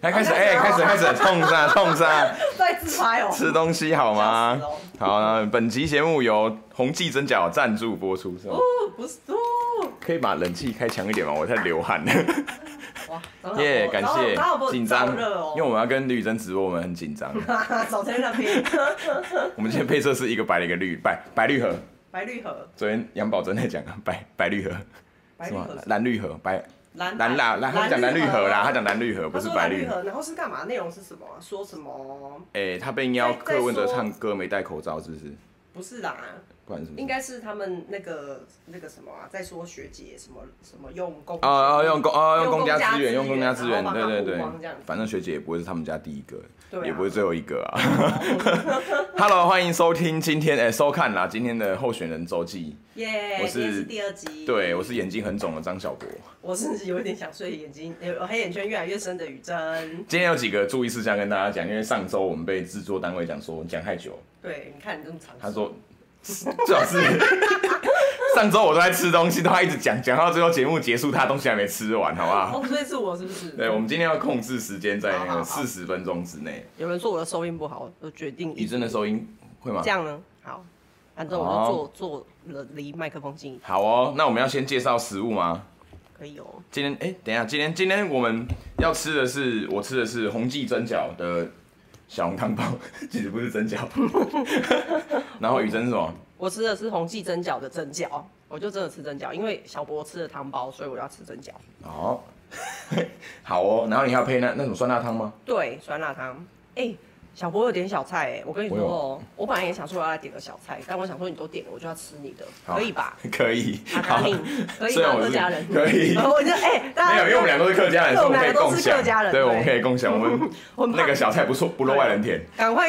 开开始哎，开始开始冲杀 冲杀，在自拍哦。吃东西好吗？好，那本集节目由红记蒸饺赞助播出，是吗？哦，不是哦。可以把冷气开强一点吗？我在流汗了。哇，耶，感谢。紧张，因为我们要跟吕珍直播，我们很紧张。早餐那边。我们今天配色是一个白的一个绿，白白绿盒。白绿盒。昨天杨宝珍在讲啊，白白绿盒，是吗？蓝绿盒，白。蓝蓝啦，蓝他讲蓝绿盒啦，他讲蓝绿盒不是白绿盒。然后是干嘛？内容是什么？说什么？哎，他被邀柯文哲唱歌没戴口罩，是不是？不是啦，不然是应该是他们那个那个什么啊，在说学姐什么什么用公啊啊用公啊用公家资源，用公家资源，对对对，反正学姐也不会是他们家第一个。也不会最后一个啊！Hello，欢迎收听今天哎收看啦今天的候选人周记。耶，我是第二集。对，我是眼睛很肿的张小博。我甚至有点想睡，眼睛有黑眼圈越来越深的宇珍。今天有几个注意事项跟大家讲，因为上周我们被制作单位讲说讲太久。对，你看你这么长。他说 最好是。上周我都在吃东西，都还一直讲讲到最后节目结束，他东西还没吃完，好不好？哦，所以是我是不是？对，我们今天要控制时间在那个四十分钟之内。有人说我的收音不好，我决定。你真的收音会吗？这样呢？好，反正我就坐坐了离麦克风近。好哦，那我们要先介绍食物吗？可以哦。今天哎，等一下，今天今天我们要吃的是，我吃的是红记蒸饺的小红汤包，其实不是蒸饺。然后雨珍是什么？我吃的是红记蒸饺的蒸饺，我就真的吃蒸饺，因为小博吃的汤包，所以我要吃蒸饺。哦，好哦，然后你还要配那那种酸辣汤吗？对，酸辣汤。哎、欸，小博有点小菜哎，我跟你说哦，我，我本来也想说我要来点个小菜，但我想说你都点了，我就要吃你的，可以吧？可以。好，可以吗？客家人可以。我就哎，没有，因为我们俩都是客家人，所以我们可以共享。对，对，我们可以共享。我们 那个小菜不错，不落外人田。赶快。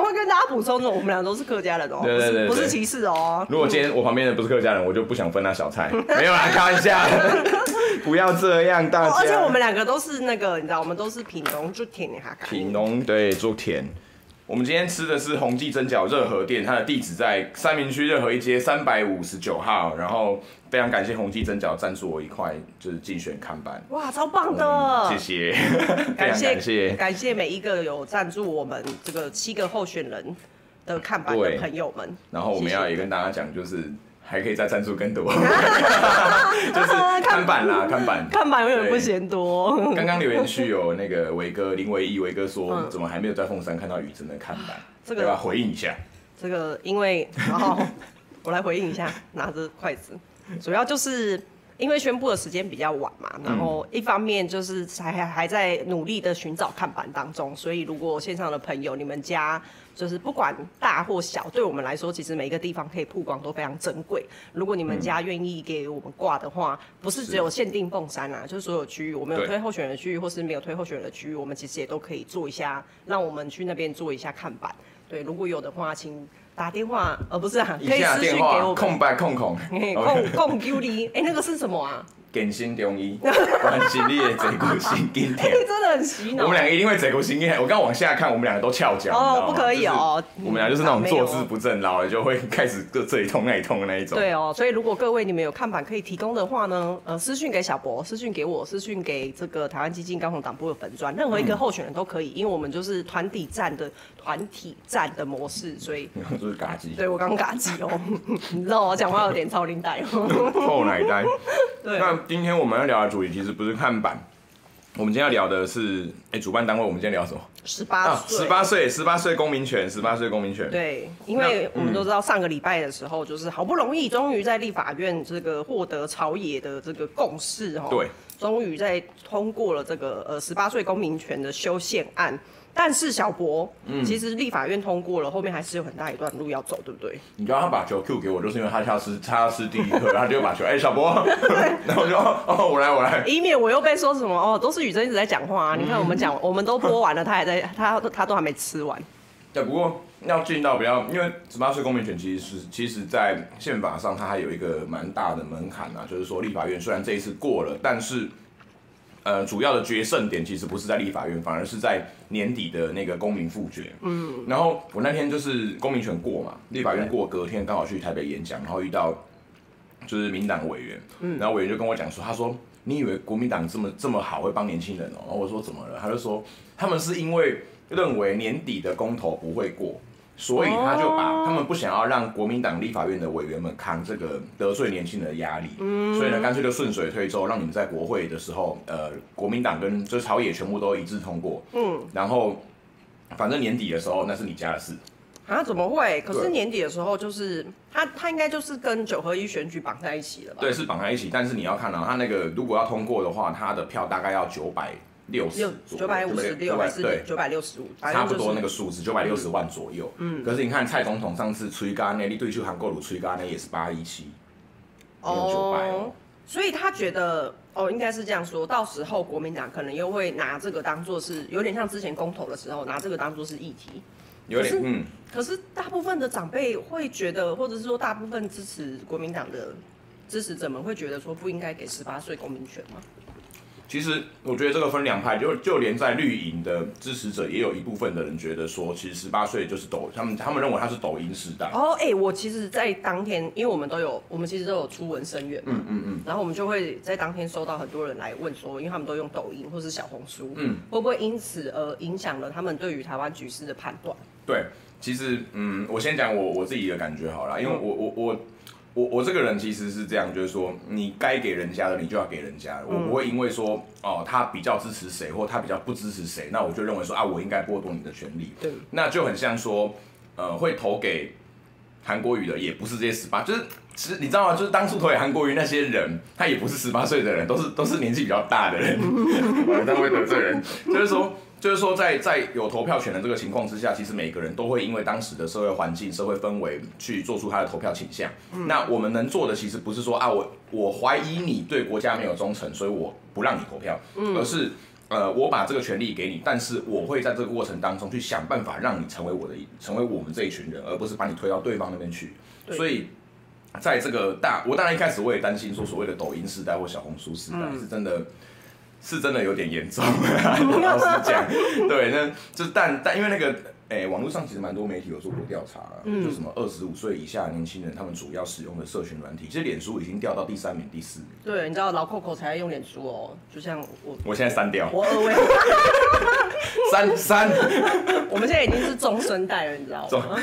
赶快跟大家补充，我们俩都是客家人哦，对对对，不是歧视哦。如果今天我旁边的不是客家人，我就不想分他小菜。没有啦，开玩笑，不要这样，大家。而且我们两个都是那个，你知道，我们都是品农就田哈卡。品农对，做甜。我们今天吃的是宏记蒸饺热河店，它的地址在三明区热河一街三百五十九号。然后非常感谢宏记蒸饺赞助我一块就是竞选看板，哇，超棒的！谢谢，感谢 感谢感谢每一个有赞助我们这个七个候选人的看板的朋友们。然后我们要也跟大家讲，就是。还可以再赞助更多，就是看板啦，看板，看板永远不嫌多。刚刚留言区有那个维哥林维义维哥说，怎么还没有在凤山看到雨真的看板？这个要回应一下。这个因为，然后我来回应一下，拿着筷子，主要就是因为宣布的时间比较晚嘛，然后一方面就是还还还在努力的寻找看板当中，所以如果线上的朋友，你们家。就是不管大或小，对我们来说，其实每一个地方可以曝光都非常珍贵。如果你们家愿意给我们挂的话，不是只有限定凤山啊，就是所有区域，我们有推候选人的区域，或是没有推候选人的区域，我们其实也都可以做一下，让我们去那边做一下看板。对，如果有的话，请打电话，呃，不是啊，可以私讯给我们。空白空空，空空 Q 哩，哎，那个是什么啊？健心中医，关心你的坐骨神经痛。真的很洗脑。我们两个一定会坐骨神经痛。我刚刚往下看，我们两个都翘脚。哦，不可以哦。我们俩就是那种坐姿不正，老了就会开始这这里痛那里痛的那一种。对哦，所以如果各位你们有看板可以提供的话呢，呃，私讯给小博，私讯给我，私讯给这个台湾基金高雄党部的粉砖，任何一个候选人都可以，因为我们就是团体战的团体战的模式，所以。就是嘎机。对我刚嘎机哦，你知道我讲话有点超龄带哦。臭奶呆。对。今天我们要聊的主题其实不是看板，我们今天要聊的是，哎，主办单位，我们今天聊什么？十八岁，十八岁，十八岁公民权，十八岁公民权。对，因为我们都知道上个礼拜的时候，就是好不容易，终于在立法院这个获得朝野的这个共识哦，对，终于在通过了这个呃十八岁公民权的修宪案。但是小博，嗯，其实立法院通过了，后面还是有很大一段路要走，对不对？你知道他把球 Q 给我，就是因为他要吃，他要吃第一颗，然后他就把球，哎、欸，小博，然后我就哦，我来，我来，以免我又被说什么哦，都是宇珍一直在讲话啊。嗯、你看我们讲，我们都播完了，他还在，他他都还没吃完。对，不过要进到比较，因为十八岁公民权其实是，其实，在宪法上它还有一个蛮大的门槛啊，就是说立法院虽然这一次过了，但是。呃，主要的决胜点其实不是在立法院，反而是在年底的那个公民复决。嗯，然后我那天就是公民权过嘛，立法院过，隔天刚好去台北演讲，然后遇到就是民党委员，嗯，然后委员就跟我讲说，他说你以为国民党这么这么好会帮年轻人哦？然后我说怎么了？他就说他们是因为认为年底的公投不会过。所以他就把他们不想要让国民党立法院的委员们扛这个得罪年轻人的压力，嗯、所以呢，干脆就顺水推舟，让你们在国会的时候，呃，国民党跟就是朝野全部都一致通过，嗯，然后反正年底的时候那是你家的事。啊？怎么会？可是年底的时候就是他他应该就是跟九合一选举绑在一起了吧？对，是绑在一起，但是你要看到他那个如果要通过的话，他的票大概要九百。六十九百五十六还是九百六十五，差不多那个数字九百六十万左右。嗯，可是你看蔡总统上次吹干那，你对去韩国鲁吹干那也是八一七，哦，所以他觉得哦，应该是这样说，到时候国民党可能又会拿这个当做是有点像之前公投的时候拿这个当做是议题，有点嗯。可是大部分的长辈会觉得，或者是说大部分支持国民党的支持者们会觉得说不应该给十八岁公民权吗？其实我觉得这个分两派，就就连在绿营的支持者，也有一部分的人觉得说，其实十八岁就是抖，他们他们认为他是抖音时代。哦，哎，我其实，在当天，因为我们都有，我们其实都有出文声援嘛，嗯嗯嗯，然后我们就会在当天收到很多人来问说，因为他们都用抖音或是小红书，嗯，会不会因此而影响了他们对于台湾局势的判断？对，其实，嗯，我先讲我我自己的感觉好了，因为我我我。我我我这个人其实是这样，就是说你该给人家的，你就要给人家。我不会因为说哦，他比较支持谁，或他比较不支持谁，那我就认为说啊，我应该剥夺你的权利。对，那就很像说，呃，会投给韩国瑜的，也不是这些十八，就是其实你知道吗？就是当初投给韩国瑜那些人，他也不是十八岁的人，都是都是年纪比较大的人。我当会得罪人，就是说。就是说在，在在有投票权的这个情况之下，其实每个人都会因为当时的社会环境、社会氛围去做出他的投票倾向。嗯、那我们能做的，其实不是说啊，我我怀疑你对国家没有忠诚，所以我不让你投票，嗯、而是呃，我把这个权利给你，但是我会在这个过程当中去想办法让你成为我的，成为我们这一群人，而不是把你推到对方那边去。所以，在这个大，我当然一开始我也担心说，所谓的抖音时代或小红书时代、嗯、是真的。是真的有点严重，老实讲，对，那就但但因为那个，哎、欸，网络上其实蛮多媒体有做过调查，嗯、就什么二十五岁以下年轻人，他们主要使用的社群软体，其实脸书已经掉到第三名、第四名。对，你知道老 Coco 才用脸书哦，就像我，我现在删掉，我二位，删删，我们现在已经是中生代了，你知道吗？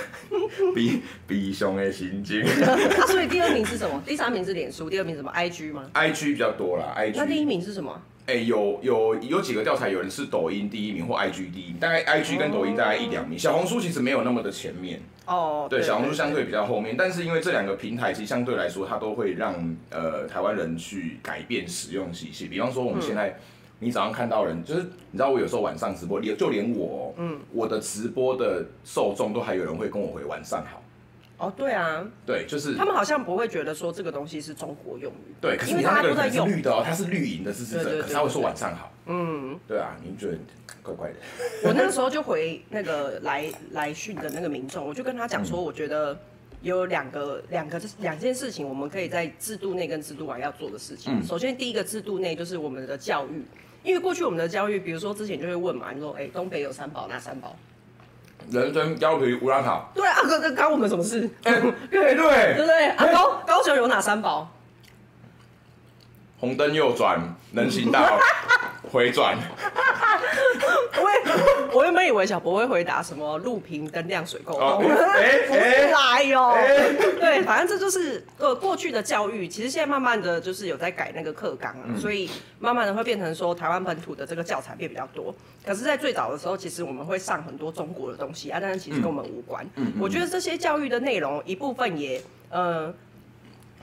比比熊的心经。啊，所以第二名是什么？第三名是脸书，第二名是什么？IG 吗？IG 比较多啦，IG。那第一名是什么？哎、欸，有有有几个调查，有人是抖音第一名或 IG 第一名，大概 IG 跟抖音大概一两名，oh. 小红书其实没有那么的前面。哦，oh, 对，小红书相对比较后面，但是因为这两个平台其实相对来说，它都会让呃台湾人去改变使用习性。比方说，我们现在、嗯、你早上看到人，就是你知道我有时候晚上直播，连就连我，嗯，我的直播的受众都还有人会跟我回晚上好。哦，对啊，对，就是他们好像不会觉得说这个东西是中国用语，对，可是你看那个人是绿的哦，他是绿营的支持者，可是他会说晚上好，嗯，对啊，你觉得怪怪的？我那个时候 就回那个来来讯的那个民众，我就跟他讲说，我觉得有两个两个两件事情，我们可以在制度内跟制度外要做的事情。首先，第一个制度内就是我们的教育，因为过去我们的教育，比如说之前就会问嘛，你说哎，东北有三宝，哪三宝？人参、貂皮、乌拉草。对啊，哥，这关我们什么事？哎、欸，对对对不对？啊，高高雄有哪三宝？红灯右转，人行道，回转。我我原本以为小博会回答什么录屏跟亮水沟通，哎哎来哟，对，反正这就是呃过去的教育，其实现在慢慢的就是有在改那个课纲啊，嗯、所以慢慢的会变成说台湾本土的这个教材变比较多。可是，在最早的时候，其实我们会上很多中国的东西啊，但是其实跟我们无关。嗯、我觉得这些教育的内容一部分也呃。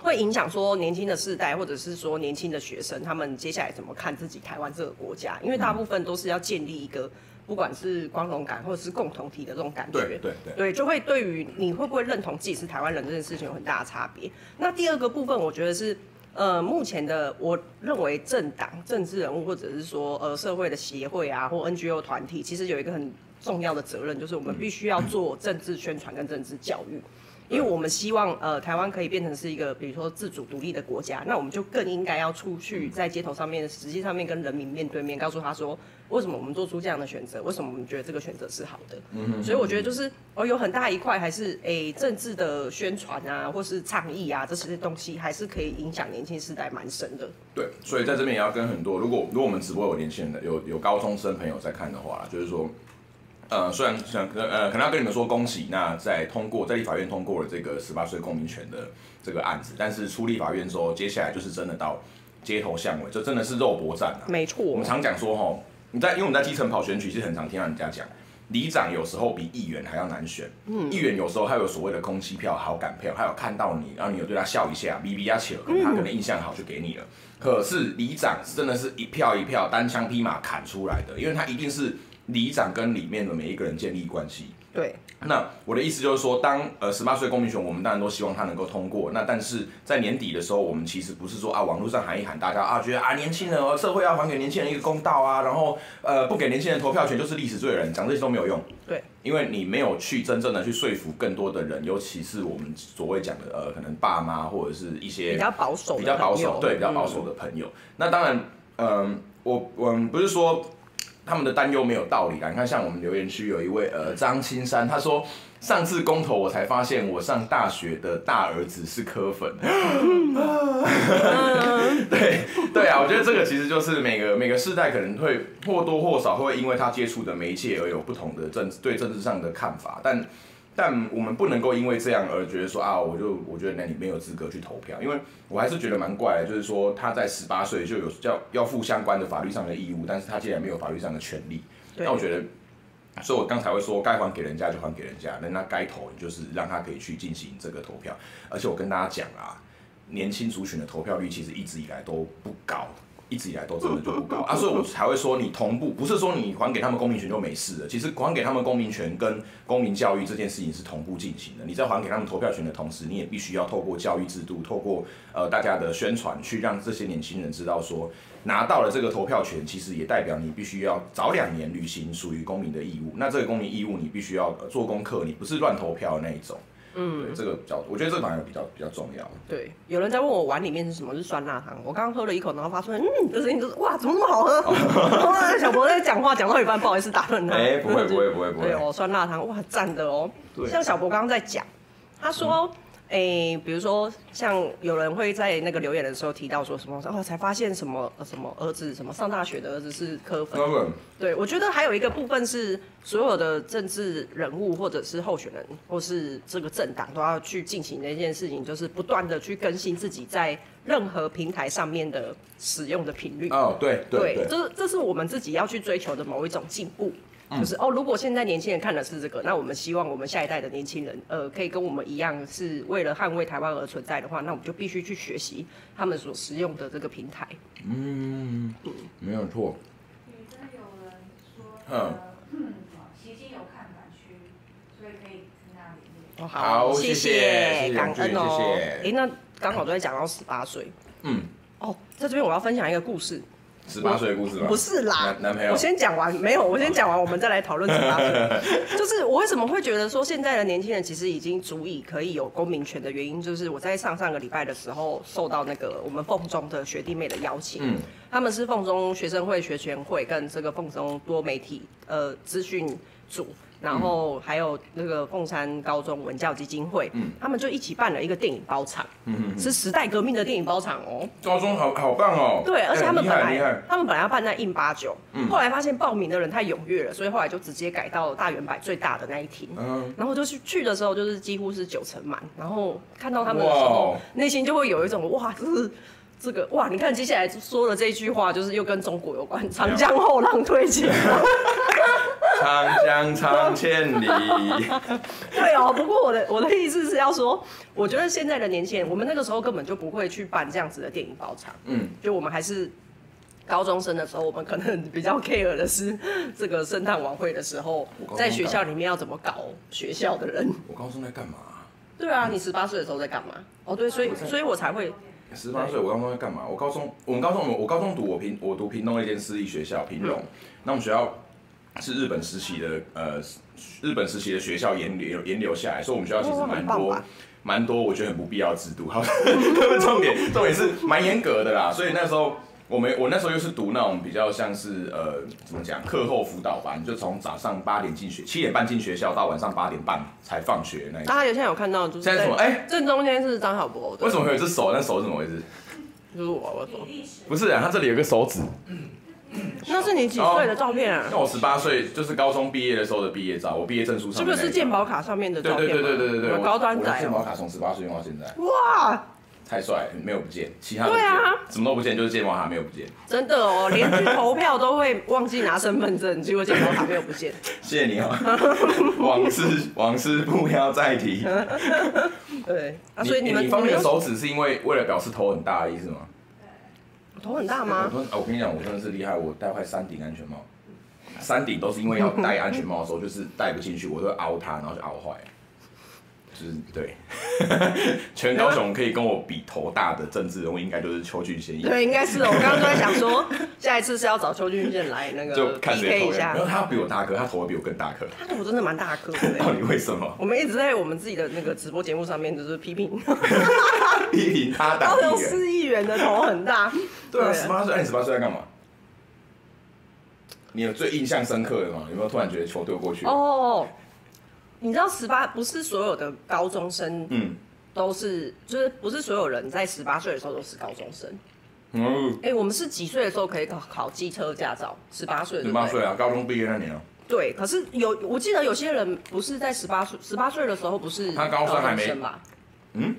会影响说年轻的世代，或者是说年轻的学生，他们接下来怎么看自己台湾这个国家？因为大部分都是要建立一个，不管是光荣感或者是共同体的这种感觉。对对对，对，就会对于你会不会认同自己是台湾人这件事情有很大的差别。那第二个部分，我觉得是，呃，目前的我认为政党、政治人物，或者是说呃社会的协会啊，或 NGO 团体，其实有一个很重要的责任，就是我们必须要做政治宣传跟政治教育。因为我们希望呃台湾可以变成是一个比如说自主独立的国家，那我们就更应该要出去在街头上面，实际上面跟人民面对面，告诉他说为什么我们做出这样的选择，为什么我们觉得这个选择是好的。嗯哼。所以我觉得就是哦，有很大一块还是诶、欸、政治的宣传啊，或是倡议啊，这些东西还是可以影响年轻世代蛮深的。对，所以在这边也要跟很多，如果如果我们直播有年轻人的，有有高中生朋友在看的话，就是说。呃，虽然想呃，可能要跟你们说恭喜，那在通过在立法院通过了这个十八岁公民权的这个案子，但是出立法院之后，接下来就是真的到街头巷尾，这真的是肉搏战啊。没错，我们常讲说哈，你在因为我们在基层跑选举，其实很常听到人家讲，里长有时候比议员还要难选。嗯，议员有时候还有所谓的空气票、好感票，还有看到你，然后你有对他笑一下，比比呀起了，可能他可能印象好就给你了。可是里长真的是一票一票单枪匹马砍出来的，因为他一定是。里长跟里面的每一个人建立关系。对。那我的意思就是说，当呃十八岁公民权，我们当然都希望他能够通过。那但是在年底的时候，我们其实不是说啊，网络上喊一喊，大家啊觉得啊年轻人哦，社会要还给年轻人一个公道啊，然后呃不给年轻人投票权就是历史罪人，讲这些都没有用。对。因为你没有去真正的去说服更多的人，尤其是我们所谓讲的呃可能爸妈或者是一些比较保守、比较保守对比较保守的朋友。嗯、那当然，嗯、呃，我我们不是说。他们的担忧没有道理啊！你看，像我们留言区有一位呃张青山，他说上次公投我才发现我上大学的大儿子是科粉。对对啊，我觉得这个其实就是每个每个世代可能会或多或少会因为他接触的媒介而有不同的政治对政治上的看法，但。但我们不能够因为这样而觉得说啊，我就我觉得那你没有资格去投票，因为我还是觉得蛮怪的，就是说他在十八岁就有要要负相关的法律上的义务，但是他竟然没有法律上的权利。那我觉得，所以我刚才会说该还给人家就还给人家，人那该投就是让他可以去进行这个投票。而且我跟大家讲啊，年轻族群的投票率其实一直以来都不高。一直以来都真的就不高啊，所以我才会说你同步，不是说你还给他们公民权就没事了。其实还给他们公民权跟公民教育这件事情是同步进行的。你在还给他们投票权的同时，你也必须要透过教育制度，透过呃大家的宣传，去让这些年轻人知道说，拿到了这个投票权，其实也代表你必须要早两年履行属于公民的义务。那这个公民义务，你必须要做功课，你不是乱投票的那一种。嗯，对，这个比较，我觉得这个反而比较比较重要。对，有人在问我碗里面是什么，是酸辣汤。我刚刚喝了一口，然后发出嗯的声音，就是哇，怎么那么好喝？哇、小博在讲话，讲到一半，不好意思打断他。哎，不会不会不会不会。对哦，酸辣汤，哇，赞的哦。对，像小博刚刚在讲，他说。嗯哎、欸，比如说像有人会在那个留言的时候提到说什么哦，才发现什么什么儿子什么上大学的儿子是柯粉。嗯、对，我觉得还有一个部分是所有的政治人物或者是候选人或是这个政党都要去进行的一件事情，就是不断的去更新自己在任何平台上面的使用的频率。哦，对对对，这这是我们自己要去追求的某一种进步。就是哦，如果现在年轻人看的是这个，那我们希望我们下一代的年轻人，呃，可以跟我们一样，是为了捍卫台湾而存在的话，那我们就必须去学习他们所使用的这个平台。嗯，没有错。你真的有人说，嗯，习经有看板区，所以可以跟他联络。哦，好，谢谢，谢谢感恩哦。哎、欸，那刚好都在讲到十八岁。嗯。哦，在这边我要分享一个故事。十八岁的故事吗？不是啦，男，男朋友。我先讲完，没有，我先讲完，我们再来讨论十八岁。就是我为什么会觉得说现在的年轻人其实已经足以可以有公民权的原因，就是我在上上个礼拜的时候受到那个我们凤中的学弟妹的邀请，嗯，他们是凤中学生会学全会跟这个凤中多媒体呃资讯组。然后还有那个凤山高中文教基金会，嗯，他们就一起办了一个电影包场，嗯嗯，是时代革命的电影包场哦。高中好好棒哦。对，而且他们本来他们本来要办在印八九，嗯，后来发现报名的人太踊跃了，所以后来就直接改到大圆百最大的那一厅，嗯，然后就去去的时候就是几乎是九成满，然后看到他们的时候，内心就会有一种哇，就是这个哇，你看接下来说的这一句话就是又跟中国有关，长江后浪推前浪。长江长千里。对哦，不过我的我的意思是要说，我觉得现在的年轻人，我们那个时候根本就不会去办这样子的电影包场。嗯，就我们还是高中生的时候，我们可能比较 care 的是这个圣诞晚会的时候，在学校里面要怎么搞学校的人。我高中在干嘛？对啊，你十八岁的时候在干嘛？哦，对，所以所以我才会十八岁。我高中在干嘛？我高中，我们高中，我高中读我平，我读平东一间私立学校，屏东。那我们学校。是日本实习的呃日本实习的学校沿留沿留下来，所以我们学校其实蛮多蛮多，我觉得很不必要的制度。好，重点重点是蛮严格的啦，所以那时候。我们我那时候又是读那种比较像是呃怎么讲课后辅导班，就从早上八点进学，七点半进学校，到晚上八点半才放学那。大家有现在有看到就是现在什么？哎，正中间是张小博。为什么会有只手？那手是怎么回事？就是我，我手。不是啊，他这里有个手指。那是你几岁的照片啊？那我十八岁，就是高中毕业的时候的毕业照，我毕业证书上。是不是健保卡上面的照片？对对对对对对对。高端仔。健保卡从十八岁用到现在。哇！太帅，没有不见，其他对啊，什么都不见，就是健保卡没有不见。真的哦，连去投票都会忘记拿身份证，结果健保卡没有不见。谢谢你哦，往事往事不要再提。对，啊，所以你们你放那个手指是因为为了表示头很大的意思吗？头很大吗？我我跟你讲，我真的是厉害，我戴坏三顶安全帽，三顶都是因为要戴安全帽的时候就是戴不进去，我都会凹它，然后就凹坏。就是对，全高雄可以跟我比头大的政治人物，应该就是邱俊贤。对，应该是。我刚刚都在想说，下一次是要找邱俊贤来那个就看一下。然后他比我大颗，他头会比我更大颗。他头真的蛮大颗的。到底为什么？我们一直在我们自己的那个直播节目上面就是批评，批评他高雄市议员的头很大。对啊，十八岁，哎，你十八岁在干嘛？你有最印象深刻的吗？有没有突然觉得球丢过去？哦。你知道十八不是所有的高中生，嗯，都是就是不是所有人在十八岁的时候都是高中生。嗯，哎、欸，我们是几岁的时候可以考考机车驾照？十八岁。十八岁啊，高中毕业那年啊。对，可是有我记得有些人不是在十八岁，十八岁的时候不是他高中还没吧？嗯，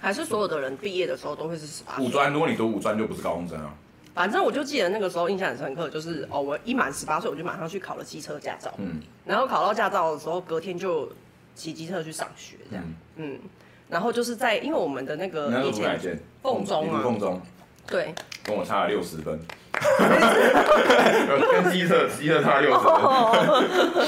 还是所有的人毕业的时候都会是十八岁。五专，如果你读五专就不是高中生啊。反正我就记得那个时候印象很深刻，就是哦，我一满十八岁我就马上去考了机车驾照，嗯，然后考到驾照的时候，隔天就骑机车去上学，这样，嗯，然后就是在因为我们的那个以前凤中啊，凤中，对，跟我差了六十分，跟机车机车差六十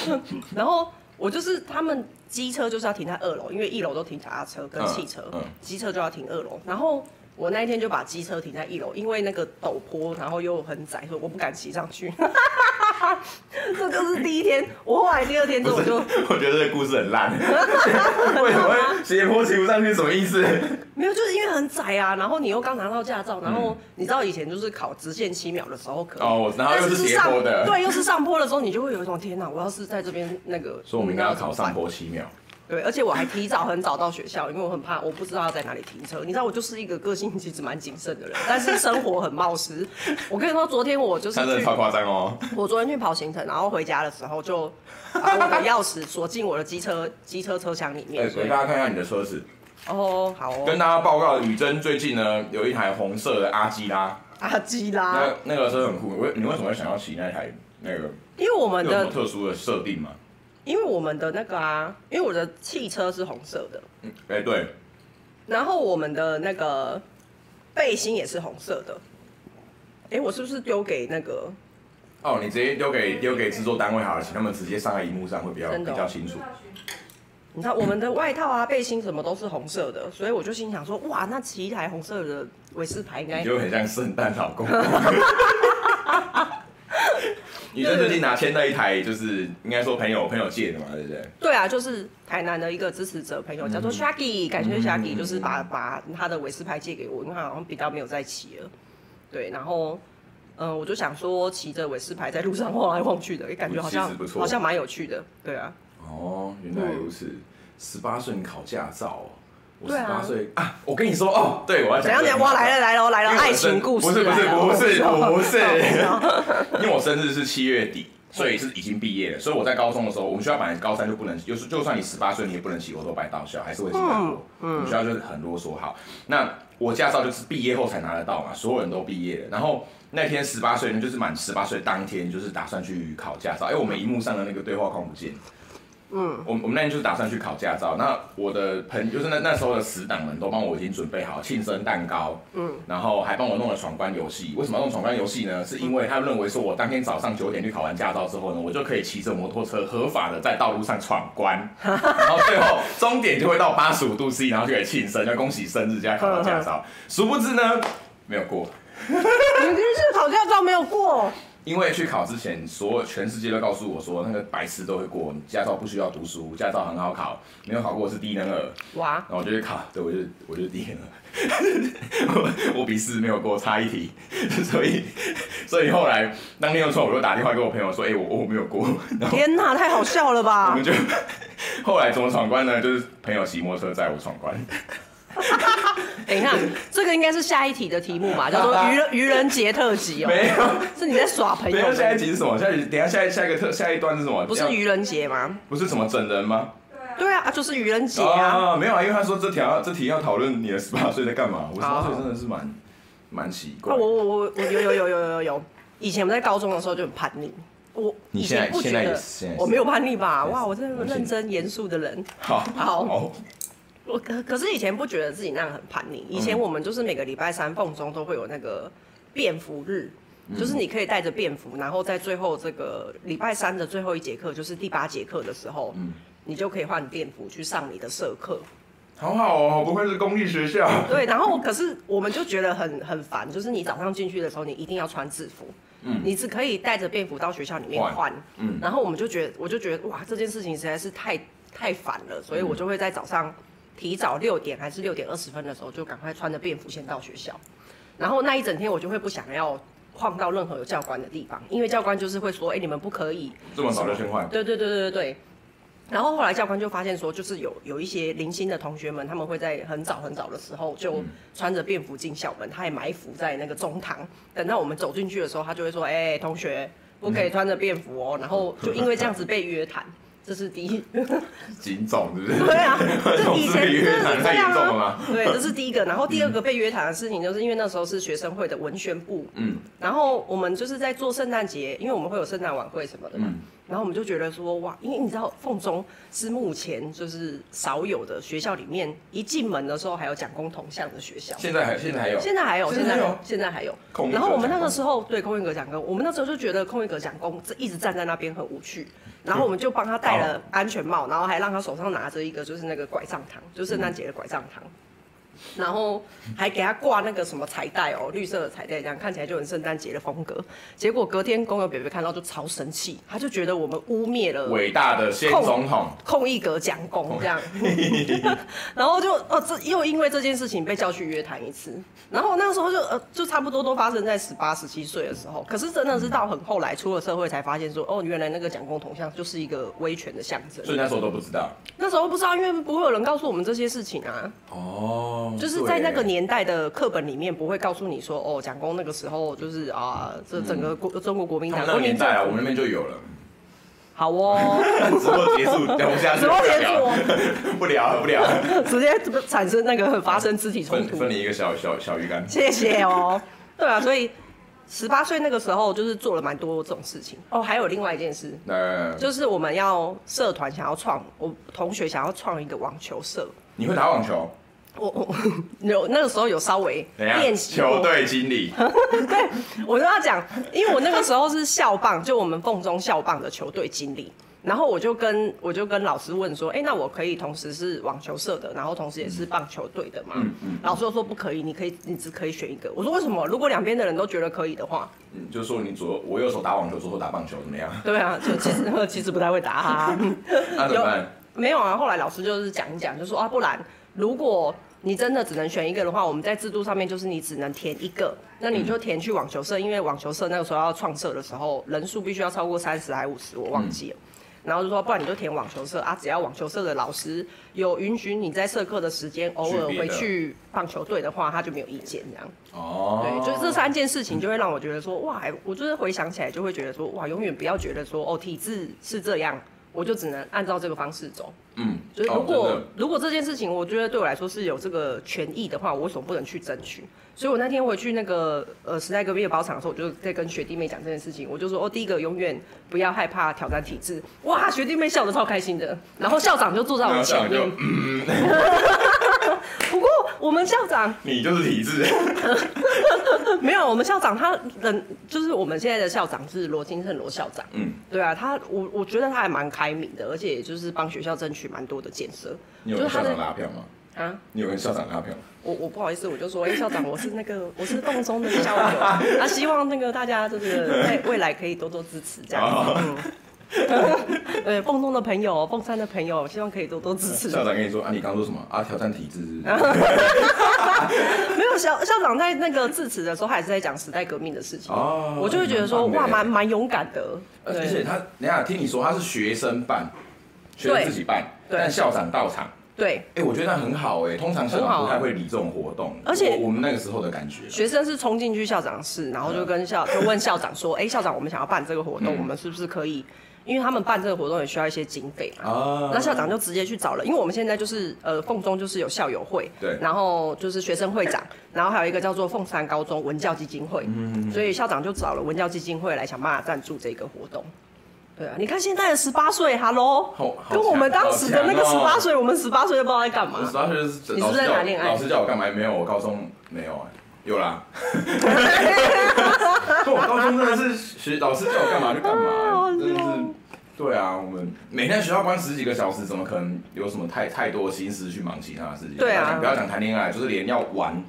分，然后我就是他们机车就是要停在二楼，因为一楼都停脚踏车跟汽车，机车就要停二楼，然后。我那一天就把机车停在一楼，因为那个陡坡，然后又很窄，所以我不敢骑上去。这就是第一天，我后来第二天之后我就，我觉得这个故事很烂。为什么会斜坡骑不上去？什么意思？没有，就是因为很窄啊。然后你又刚拿到驾照，然后你知道以前就是考直线七秒的时候可以哦，然后又是斜坡的，对，又是上坡的时候，你就会有一种天哪，我要是在这边那个，所以我们应该要考上坡七秒。对，而且我还提早很早到学校，因为我很怕，我不知道要在哪里停车。你知道，我就是一个个性其实蛮谨慎的人，但是生活很冒失。我跟你说，昨天我就是真的超夸张哦。我昨天去跑行程，然后回家的时候就把我的钥匙锁进我的机车机车车厢里面。对，给大家看一下你的车子。哦，好哦。跟大家报告，宇珍最近呢有一台红色的阿基拉。阿基拉。那那个车很酷，为你为什么会想要骑那台那个？因为我们的有特殊的设定嘛。因为我们的那个啊，因为我的汽车是红色的，嗯，哎对，然后我们的那个背心也是红色的，哎，我是不是丢给那个？哦，你直接丢给丢给制作单位好了，请他们直接上在荧幕上会比较比较清楚。你看我们的外套啊、背心什么都是红色的，所以我就心想说，哇，那骑一台红色的维斯牌应该就很像圣诞老公。女生最近拿签到一台，就是应该说朋友朋友借的嘛，对不对？对啊，就是台南的一个支持者朋友，叫做 Shaggy，感谢 Shaggy，就是把把他的韦斯牌借给我，因为他好像比较没有在骑了。对，然后嗯，我就想说骑着韦斯牌在路上晃来晃去的，也感觉好像好像蛮有趣的。对啊。哦，原来如此。十八岁你考驾照。我十八岁啊！我跟你说哦，对，我要讲。怎样讲？哇，来了来了来了，爱情故事。不是不是不是不是，因为我生日是七月底，所以是已经毕业了。所以我在高中的时候，我们学校本来高三就不能，就是就算你十八岁你也不能骑，我都白到校，还是会骑过。我们学校就是很啰嗦。好，那我驾照就是毕业后才拿得到嘛，所有人都毕业了。然后那天十八岁呢，就是满十八岁当天，就是打算去考驾照。哎，我们荧幕上的那个对话框不见。嗯，我我们那天就是打算去考驾照。那我的朋友就是那那时候的死党们都帮我已经准备好庆生蛋糕，嗯，然后还帮我弄了闯关游戏。为什么要弄闯关游戏呢？是因为他认为说我当天早上九点去考完驾照之后呢，我就可以骑着摩托车合法的在道路上闯关，然后最后终点就会到八十五度 C，然后就可以庆生，要恭喜生日，加考到驾照。殊不知呢，没有过。你第一次考驾照没有过？因为去考之前，所有全世界都告诉我说，那个白痴都会过，你驾照不需要读书，驾照很好考，没有考过是低能儿。哇！然后我就去考，对，我就我就低能儿，我笔试没有过，差一题，所以所以后来当天又错，我就打电话给我朋友说，哎、欸，我我没有过。天哪，太好笑了吧！我们就后来怎么闯关呢？就是朋友骑摩托车载我闯关。等一下，这个应该是下一题的题目吧？叫做愚人愚人节特辑哦。没有，是你在耍朋友。没有，下一题是什么？下一等下下一下一个特下一段是什么？不是愚人节吗？不是什么整人吗？对啊，就是愚人节啊。没有啊，因为他说这条这题要讨论你的十八岁在干嘛。我十八岁真的是蛮蛮奇怪。我我我我有有有有有有，以前我们在高中的时候就很叛逆。我以前不觉得我没有叛逆吧？哇，我真的认真严肃的人。好，好。我可可是以前不觉得自己那样很叛逆。以前我们就是每个礼拜三凤中都会有那个便服日，嗯、就是你可以带着便服，然后在最后这个礼拜三的最后一节课，就是第八节课的时候，嗯、你就可以换便服去上你的社课。好好哦，不愧是公立学校。对，然后可是我们就觉得很很烦，就是你早上进去的时候，你一定要穿制服，嗯，你只可以带着便服到学校里面换，嗯，然后我们就觉得，我就觉得哇，这件事情实在是太太烦了，所以我就会在早上。提早六点还是六点二十分的时候，就赶快穿着便服先到学校，然后那一整天我就会不想要晃到任何有教官的地方，因为教官就是会说，哎、欸，你们不可以这么早就先换。对对对对对对。然后后来教官就发现说，就是有有一些零星的同学们，他们会在很早很早的时候就穿着便服进校门，他也埋伏在那个中堂，等到我们走进去的时候，他就会说，哎、欸，同学不可以穿着便服哦，然后就因为这样子被约谈。这是第一，警总是不是？对啊，这以前约谈太严重了吗？对，这是第一个。然后第二个被约谈的事情，就是因为那时候是学生会的文宣部，嗯，然后我们就是在做圣诞节，因为我们会有圣诞晚会什么的嘛。嗯然后我们就觉得说哇，因为你知道凤中是目前就是少有的学校里面，一进门的时候还有蒋公铜像的学校。现在还现在还有？现在还有，现在有，现在还有。然后我们那个时候对空运阁蒋公，我们那时候就觉得空运阁蒋公这一直站在那边很无趣，然后我们就帮他戴了安全帽，然后还让他手上拿着一个就是那个拐杖糖，就是圣诞节的拐杖糖。然后还给他挂那个什么彩带哦，绿色的彩带，这样看起来就很圣诞节的风格。结果隔天公有伯伯看到就超生气，他就觉得我们污蔑了伟大的先总统空一格蒋公这样。然后就哦，这又因为这件事情被叫去约谈一次。然后那个时候就呃，就差不多都发生在十八、十七岁的时候。可是真的是到很后来出了社会才发现说，哦，原来那个蒋公铜像就是一个威权的象征。所以那时候都不知道。那时候不知道，因为不会有人告诉我们这些事情啊。哦。就是在那个年代的课本里面不会告诉你说，哦，蒋公那个时候就是啊，这整个国中国国民党那个年代啊，我们那边就有了。好哦，直播结束，聊不下去，直播结束，不聊了，不聊。了，直接产生那个发生肢体冲突，分你一个小小小鱼干，谢谢哦。对啊，所以十八岁那个时候就是做了蛮多这种事情。哦。还有另外一件事，就是我们要社团想要创，我同学想要创一个网球社，你会打网球？我我有那个时候有稍微练习球队经理，对，我跟他讲，因为我那个时候是校棒，就我们凤中校棒的球队经理，然后我就跟我就跟老师问说，哎、欸，那我可以同时是网球社的，然后同时也是棒球队的嘛？嗯嗯、老师说不可以，你可以你只可以选一个。我说为什么？如果两边的人都觉得可以的话，嗯，就是说你左我右手打网球，左手打棒球怎么样？对啊，就其实 其实不太会打哈。那怎么办？没有啊，后来老师就是讲一讲，就说啊，不然。如果你真的只能选一个的话，我们在制度上面就是你只能填一个，那你就填去网球社，因为网球社那个时候要创社的时候，人数必须要超过三十还五十，我忘记了。嗯、然后就说，不然你就填网球社啊，只要网球社的老师有允许你在社课的时间偶尔回去棒球队的话，他就没有意见这样。哦，对，就是这三件事情就会让我觉得说，哇，我就是回想起来就会觉得说，哇，永远不要觉得说，哦，体制是这样。我就只能按照这个方式走，嗯，就是如果、哦、如果这件事情，我觉得对我来说是有这个权益的话，我为什么不能去争取？所以我那天回去那个呃时代革命的包场的时候，我就在跟学弟妹讲这件事情，我就说哦，第一个永远不要害怕挑战体制，哇，学弟妹笑得超开心的，然后校长就坐在我前面。我们校长，你就是体制。没有，我们校长他人就是我们现在的校长是罗金胜罗校长。嗯，对啊，他我我觉得他还蛮开明的，而且就是帮学校争取蛮多的建设。你有校长拉票吗？啊？你有跟校长拉票？我我不好意思，我就说，哎、欸，校长，我是那个我是凤中的校友，啊，希望那个大家就是未未来可以多多支持这样子。嗯 呃，凤东的朋友，凤山的朋友，希望可以多多支持。校长跟你说啊，你刚说什么啊？挑战体制？没有校校长在那个致辞的时候，他也是在讲时代革命的事情。哦，我就会觉得说，哇，蛮蛮勇敢的。而且他，你看，听你说他是学生办，学生自己办，但校长到场。对，哎，我觉得那很好哎。通常校长不太会理这种活动，而且我们那个时候的感觉，学生是冲进去校长室，然后就跟校就问校长说，哎，校长，我们想要办这个活动，我们是不是可以？因为他们办这个活动也需要一些经费嘛，啊、那校长就直接去找了。因为我们现在就是呃凤中就是有校友会，对，然后就是学生会长，然后还有一个叫做凤山高中文教基金会，嗯，所以校长就找了文教基金会来想办法赞助这个活动。对啊，你看现在的十八岁，Hello，跟我们当时的那个十八岁，我们十八岁都不知道在干嘛。十八岁是你是不是在谈恋爱？老师叫我干嘛？没有，我高中没有哎，有啦。我高中真的是学老师叫我干嘛就干嘛，真的是。对啊，我们每天学校关十几个小时，怎么可能有什么太太多心思去忙其他的事情？对啊，不要讲谈恋爱，就是连要玩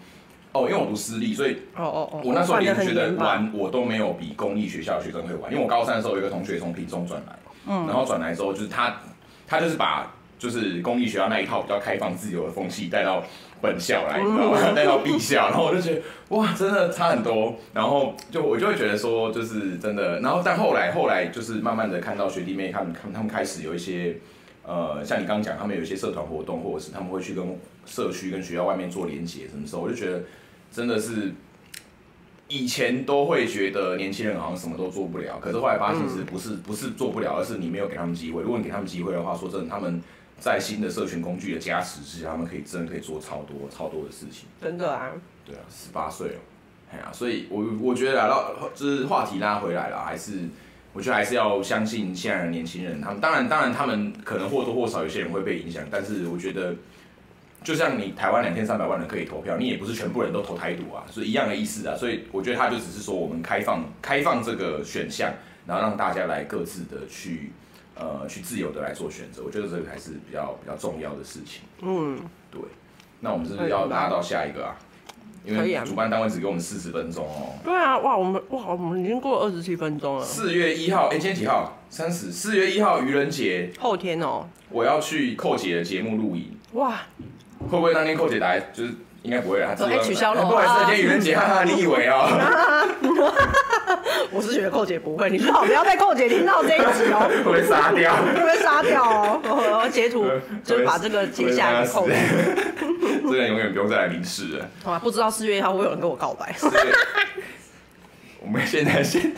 哦，因为我读私立，所以哦哦哦，我那时候连觉得玩我都没有比公立学校的学生会玩，因为我高三的时候有一个同学从屏中转来，嗯，然后转来之后就是他，他就是把。就是公立学校那一套比较开放自由的风气带到本校来，你知道吗？带到 B 校，然后我就觉得哇，真的差很多。然后就我就会觉得说，就是真的。然后但后来后来就是慢慢的看到学弟妹他们他们他们开始有一些呃，像你刚刚讲，他们有一些社团活动，或者是他们会去跟社区跟学校外面做连结什么时候，我就觉得真的是以前都会觉得年轻人好像什么都做不了，可是后来发现是不是不是做不了，而是你没有给他们机会。如果你给他们机会的话，说真的，他们。在新的社群工具的加持之下，他们可以真的可以做超多超多的事情。真的啊？对啊，十八岁哦，哎呀，所以我我觉得来到就是话题拉回来了，还是我觉得还是要相信现在的年轻人，他们当然当然他们可能或多或少有些人会被影响，但是我觉得就像你台湾两千三百万人可以投票，你也不是全部人都投台独啊，所以一样的意思啊。所以我觉得他就只是说我们开放开放这个选项，然后让大家来各自的去。呃，去自由的来做选择，我觉得这个还是比较比较重要的事情。嗯，对。那我们是不是要拉到下一个啊？因为主办单位只给我们四十分钟哦。对啊，哇，我们哇，我们已经过了二十七分钟了。四月一号，哎，今天几号？三十。四月一号愚人节，后天哦。我要去寇姐的节目录影。哇，会不会当天寇姐来？就是。应该不会啦，他直接取消了。不好意思，今天愚人节，哈哈，你以为啊？我是觉得寇姐不会，你最好不要被寇姐听到这一集哦，会被杀掉，会被杀掉哦。我截图就是把这个截下来扣。这个人永远不用再来明示了。好吧，不知道四月一号会有人跟我告白。我们现在先，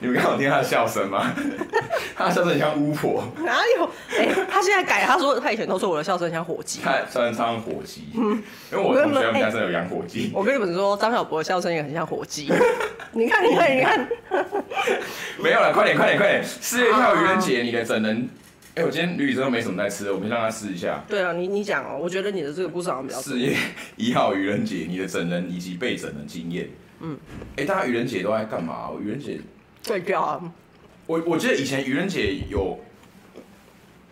你们刚好听他的笑声吗？他的笑声很像巫婆。哪有？哎、欸，他现在改，他说他以前都说我的笑声像火鸡。他笑声像火鸡。嗯，因为我同学他们家真的有养火鸡。我跟你们说，张小博的笑声也很像火鸡。你看，你看，你看。没有了，快点，快点，快点！四月一号愚人节，你的整人。哎、欸，我今天吕宇真的没什么在吃的，我们让他试一下。对啊，你你讲哦，我觉得你的这个故事好像比较。事业 一号愚人节，你的整人以及被整的经验。嗯，哎、欸，大家愚人节都在干嘛？愚人节睡觉啊。我我记得以前愚人节有。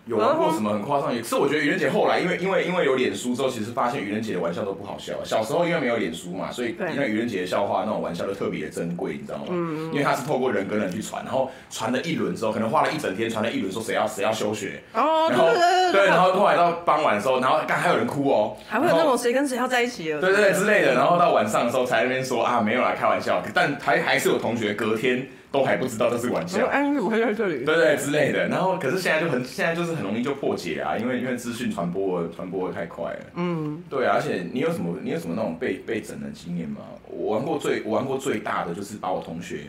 有玩过什么很夸张？也是我觉得愚人节后来，因为因为因为有脸书之后，其实发现愚人节的玩笑都不好笑。小时候因为没有脸书嘛，所以因为愚人节的笑话那种玩笑都特别的珍贵，你知道吗？嗯，因为它是透过人跟人去传，然后传了一轮之后，可能花了一整天传了一轮，说谁要谁要休学。哦，然后对然后后来到傍晚的时候，然后刚还有人哭哦，还会有那种谁跟谁要在一起了，对对对之类的。然后到晚上的时候才那边说啊没有啦，开玩笑，但还还是有同学隔天。都还不知道这是玩笑，哎，你怎么会在这里？对，对对之类的，然后可是现在就很，现在就是很容易就破解啊，因为因为资讯传播传播的太快了。嗯，对啊，而且你有什么你有什么那种被被整的经验吗？我玩过最我玩过最大的就是把我同学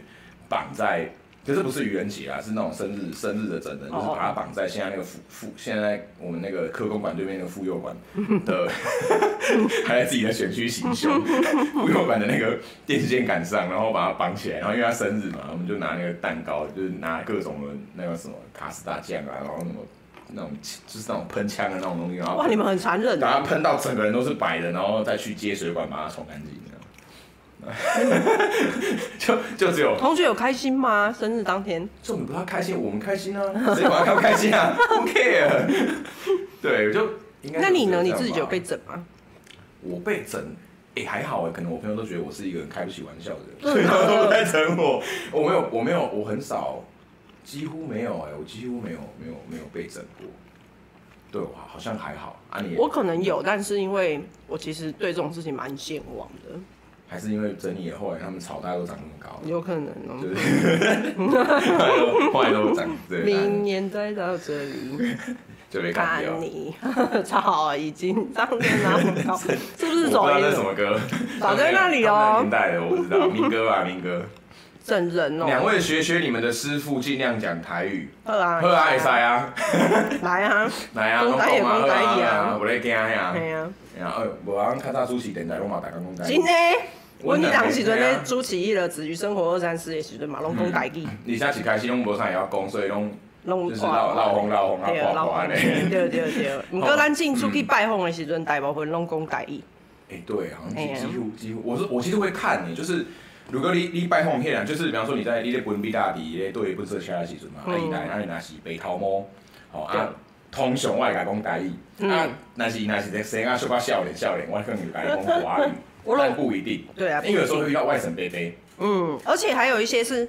绑在。其实不是愚人节啊，是那种生日生日的整人，就是把它绑在现在那个妇妇，现在我们那个科工馆对面那个妇幼馆 的，还在自己的选区行凶，妇幼馆的那个电线杆上，然后把它绑起来，然后因为他生日嘛，我们就拿那个蛋糕，就是拿各种的那个什么卡斯达酱啊，然后什么那种就是那种喷枪的那种东西，然后哇，你们很残忍，把它喷到整个人都是白的，然后再去接水管把它冲干净。就就只有同学有开心吗？生日当天，重点不是他开心，我们开心啊，谁管他开不开心啊？Who care？对，就应该那你呢？你自己有被整吗？我被整，哎、还好哎，可能我朋友都觉得我是一个很开不起玩笑的人，所以他们都不太整我。我没有，我没有，我很少，几乎没有哎，我几乎没有，没有，没有被整过。对，我好像还好啊你。你我可能有，但是因为我其实对这种事情蛮健忘的。还是因为整理后来他们吵，大家都长那么高，有可能哦、对后来都长对。明年再到这里 就被干掉看你，草已经长得那么高，是不是走不知什么歌，早在那里哦、喔。年代的我不知道，民歌吧，民歌。整人哦、喔。两位学学你们的师傅，尽量讲台语。好啊，好啊，会使啊。来啊，来啊，讲台语，讲台语啊，无咧惊呀。系啊。然后，无人较早主持电台，我嘛大家讲台语。真的。阮迄当时阵咧主持迄个子瑜生活二三四的时阵嘛，拢讲台语。而且一开始拢无啥会晓讲，所以拢拢就是老老红老红啊，挂挂的。对对对，毋过咱进出去拜访的时阵，大部分拢讲台语。哎，对，好像几乎几乎，我是我其实会看你，就是如果你你拜访迄人，就是比方说你在你咧本比大地咧对不设车的时阵嘛，啊伊来啊伊若是白头毛，吼啊，通常我会甲讲台语，啊，若是若是咧生啊小可少年少年，我可能就甲伊讲华语。但不一定，对啊，因为有时候会遇到外省杯杯。嗯，而且还有一些是，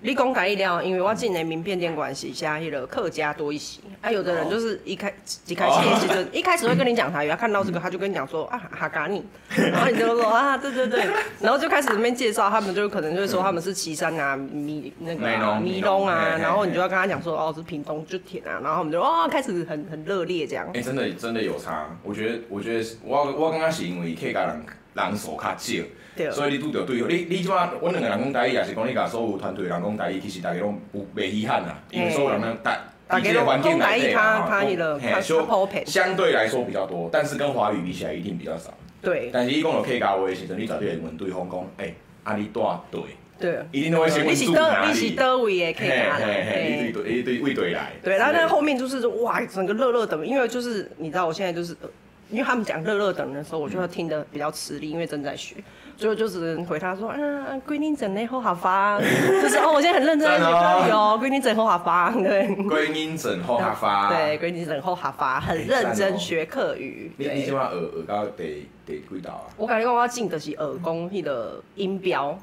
你讲台一料，因为我进的名片店关系下，迄个客家多一些。啊，有的人就是一开一开始就一开始会跟你讲台语，他看到这个他就跟你讲说啊哈嘎你，然后你就说啊对对对，然后就开始那边介绍，他们就可能就会说他们是旗山啊、米那个米东啊，然后你就要跟他讲说哦是屏东就甜啊，然后我们就哦开始很很热烈这样。哎，真的真的有差，我觉得我觉得我我刚刚是因为客家人。人数较少，所以你拄着对，你你即马，阮两个人讲台语，也是讲你甲所有团队人讲台语，其实大家拢有袂稀罕啦，因为所有人呢，大大家环境来对啊，相对来说比较多，但是跟华语比起来一定比较少。对。但是伊讲到客家话的时阵，你绝对会问对方讲，哎，啊你住对？对。一定都会先问住哪里？你是倒位的客家人？你对对，你对位对来。对，然后那后面就是哇，整个热热的，因为就是你知道，我现在就是。因为他们讲热热等的时候，我就会听得比较吃力，因为正在学，所以我就只能回他说啊，闺女整内后好发，就是哦，我现在很认真在学哦，闺女 整后好发，对。闺女整后好发。对，闺女整后好发，很认真学课语。你你起码耳耳高得得几道啊？我感觉我要进的是耳功那个音标，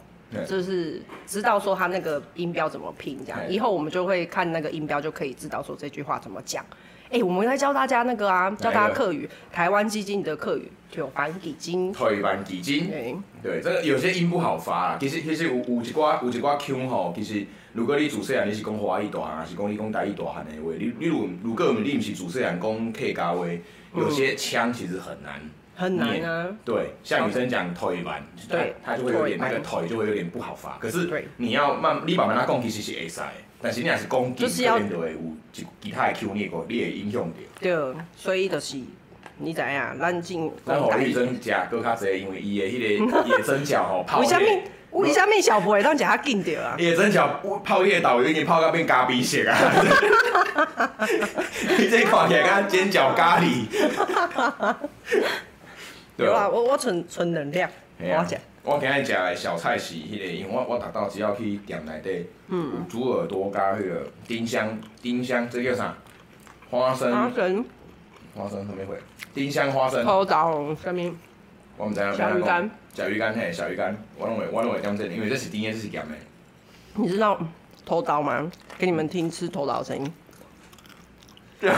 就是知道说他那个音标怎么拼，这样以后我们就会看那个音标，就可以知道说这句话怎么讲。哎、欸，我们在教大家那个啊，教大家客语，台湾基金的客语，就台湾基金。台湾基金。对，对，这个有些音不好发啦。其实其实有有一寡有一寡腔吼，其实如果你主持人你是讲华语大汉，还是讲你讲台语大汉的话，你你如如果你不是主持人讲客家话，有些腔其实很难。很难啊。对，像女生讲台湾，对，她就会有点那个腿就会有点不好发。可是你要慢，你慢慢来讲，其实是会使。但是你还是讲，就是要就会有其他的 Q 你个，你会影响到。对，所以就是你知影，咱进。咱互女生食搁较济，因为伊的迄个野蒸饺吼 泡。为什么？为什么小婆会当食较紧着啊？野蒸饺泡迄个豆已经泡到变咖啡色啊！你这看起来敢煎饺咖喱？对啊，我我存存能量，我食。我今日食的小菜是迄个，因为我我逐道只要去店内底，有猪耳朵加迄个丁香，丁香这叫啥？花生。花生。花生什么会？丁香花生。土豆什么？我唔知影。小鱼干。小鱼干嘿，小鱼干，我拢会我拢会点这个，因为这是丁香，这是咸的。你知道土豆吗？给你们听吃土豆的声音。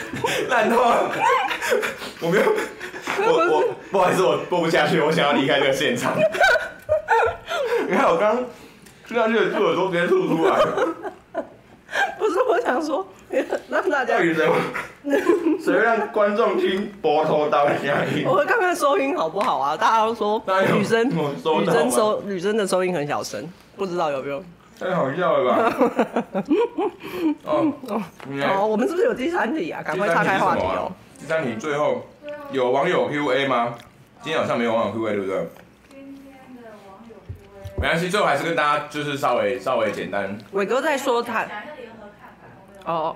烂透了！我没有。我我不好意思，我播不下去，我想要离开这个现场。你看我刚刚吃下去的兔耳朵直接吐出来了。不是，我想说让大家。谁会让观众听波头刀的声音？我会看看收音好不好啊？大家都说女生女生收女生的收音很小声，不知道有没有？太好笑了吧？哦哦哦，我们是不是有第三题啊？赶快岔开话题哦。第三题最后。有网友 Q A 吗？今天好像没有网友 Q A，对不对？今天的网友 Q A。没关系，最后还是跟大家就是稍微稍微简单。伟哥在说他。哦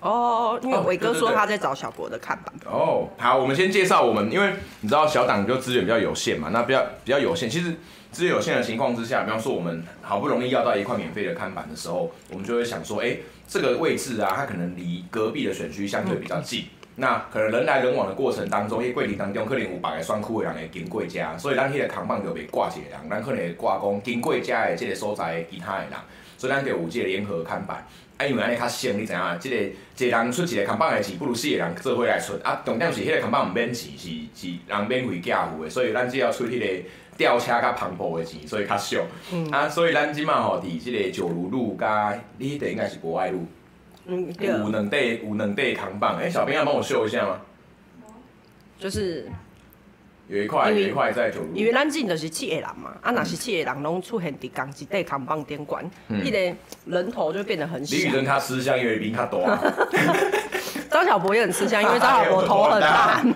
哦，因为伟哥说他在找小博的看板。哦，好，我们先介绍我们，因为你知道小党就资源比较有限嘛，那比较比较有限。其实资源有限的情况之下，比方说我们好不容易要到一块免费的看板的时候，我们就会想说，哎、欸，这个位置啊，它可能离隔壁的选区相对比较近。嗯那可能人来人往的过程当中，因为过程当中可能有百个选区的人会经过家，所以咱迄个扛棒就袂挂一个人，咱可能会挂讲经过家的这个所在其他的人，所以咱就有这个联合看板。啊，因为安尼较省，你知影？这个一个人出一个扛棒的钱，不如四个人做伙来出。啊，重点是迄个扛棒毋免钱，是是人免费寄付的，所以咱只要出迄个吊车甲篷布的钱，所以较俗。嗯、啊，所以咱即马吼伫即个九如路加，你迄个应该是国外路。嗯，有两对，有两对扛棒。哎、欸，小兵要帮我秀一下吗？就是有一块，有一块在九路。因为咱进就是七个人嘛，啊，那是七个人拢出现伫同一对扛棒顶管，迄、嗯、个人头就变得很小。李宇春他吃香，因为比他多。张小博也很吃香，因为张小博头很大。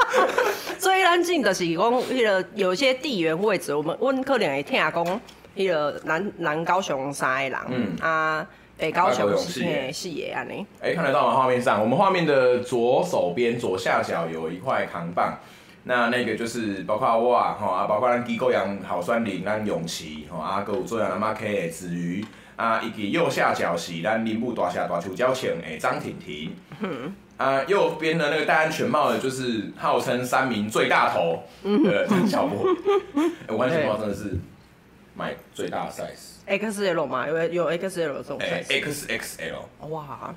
所以咱进的是讲，迄个有些地缘位置，我们温可能会听讲，迄个南南高雄三个人，嗯啊。北高雄是视野啊，你哎，看得到吗？画面上，我们画面的左手边左下角有一块扛棒，那那个就是包括我啊，啊，包括咱基高阳好酸林、咱永琪，吼啊，各有做样阿妈 K 的子瑜啊，以及右下角是咱林木大侠大树交情诶张婷婷，嗯、啊，右边的那个戴安全帽的，就是号称三名最大头的张小波，我安全帽真的是买最大 size。XL 嘛，有有 XL 这种 XXL。哇，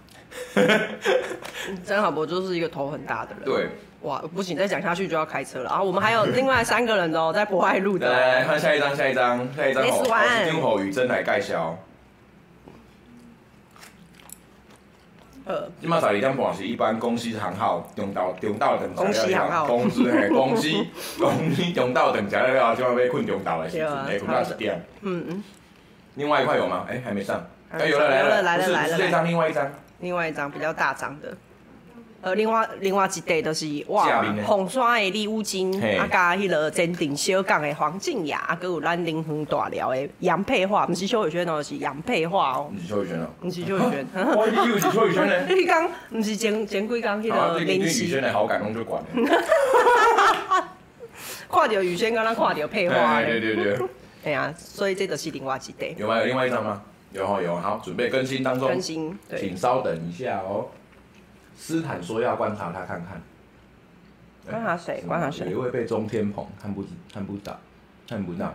张小博就是一个头很大的人。对。哇，不行，再讲下去就要开车了啊！我们还有另外三个人哦，在博爱路的。来来看下一张，下一张，下一张。S One。金火宇真来介绍。呃。今麦十二点半是一般公司行号中道中道等。公司行号。公司嘿，公司公司中道等食了，今晚要困中道的时阵，哎，困到十点。嗯嗯。另外一块有吗？哎，还没上。哎，有了来了来了来了。这张另外一张。另外一张比较大张的。呃，另外另外一块就是哇，红山的李武金，啊加迄个镇定小港的黄静雅，啊，搁有咱灵魂大寮的杨佩华，毋是邱宇轩哦，是杨佩华哦。不是邱宇轩哦。不是邱宇轩。我以为是邱宇轩呢。你讲不是前前几刚迄个林夕。宇轩的好感，拢就管。看到宇轩，刚刚看到佩华。对对对。哎呀，所以这就是另外一对。有吗？有另外一张吗？有哈有，好，准备更新当中。更新，对。请稍等一下哦。斯坦说要观察他看看。观察谁？观察谁？有一位被中天捧，看不看不到，看不到。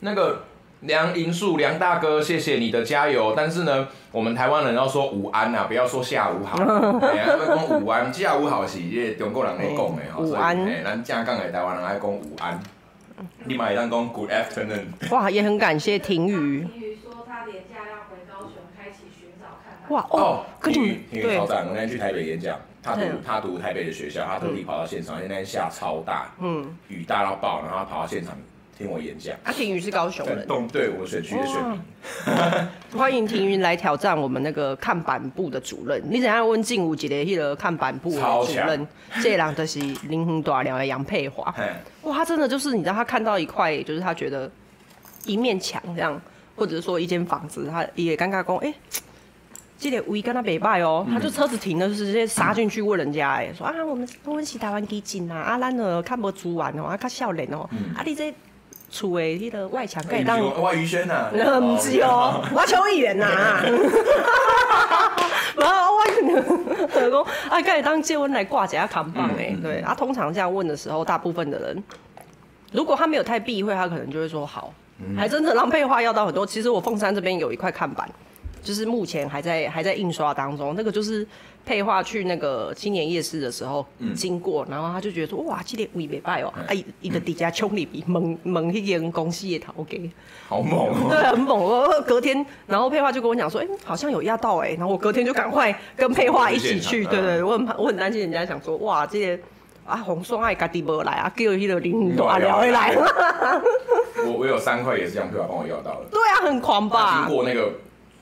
那个梁银树，梁大哥，谢谢你的加油。但是呢，我们台湾人要说午安呐，不要说下午好。哎呀，要讲午安，下午好是这中国人来讲的哈。午安。哎，咱正港的台湾人爱讲午安。你买一张工，Good afternoon。哇，也很感谢婷宇。婷宇说他连假要回高雄，开启寻找看板。哇哦，婷宇，婷宇超赞！我那天去台北演讲，他读他读台北的学校，他特地跑到现场，那天下超大，嗯，雨大到爆，然后他跑到现场听我演讲。啊，婷宇是高雄人，对，我选区的选民。欢迎婷宇来挑战我们那个看板部的主任。你等下问静武姐的那个看板部的主任，这人就是灵魂大寮的杨佩华。哇，他真的就是你知道，他看到一块，就是他觉得一面墙这样，或者是说一间房子，他也尴尬讲，哎、欸，这个位跟他北拜哦，他就车子停了，就直接杀进去问人家，哎，说啊，我们我们是台湾基金啊，啊，咱呢看不出完哦，啊，较少年哦，啊，你这厝的迄个外墙可以当外宇轩呐，唔 是哦，我邱议员呐，然后外宇轩啊，可以当借问来挂一下扛棒哎，对，啊，通常这样问的时候，大部分的人，如果他没有太避讳，他可能就会说好，还真的让配话要到很多。其实我凤山这边有一块看板。就是目前还在还在印刷当中，那个就是配画去那个青年夜市的时候经过，嗯、然后他就觉得说哇，这个位没拜哦，哎，一个底下冲里比猛猛一间公司也逃给，好猛、哦，对，很猛。我隔天，然后配画就跟我讲说，哎、欸，好像有压到哎，然后我隔天就赶快跟配画一起去，对，对对，我很我很担心人家想说哇，这些啊红双爱家己没来啊，叫迄个领导聊回来。我我有三块也是这样配画帮我要到了，对啊，很狂吧？经过那个。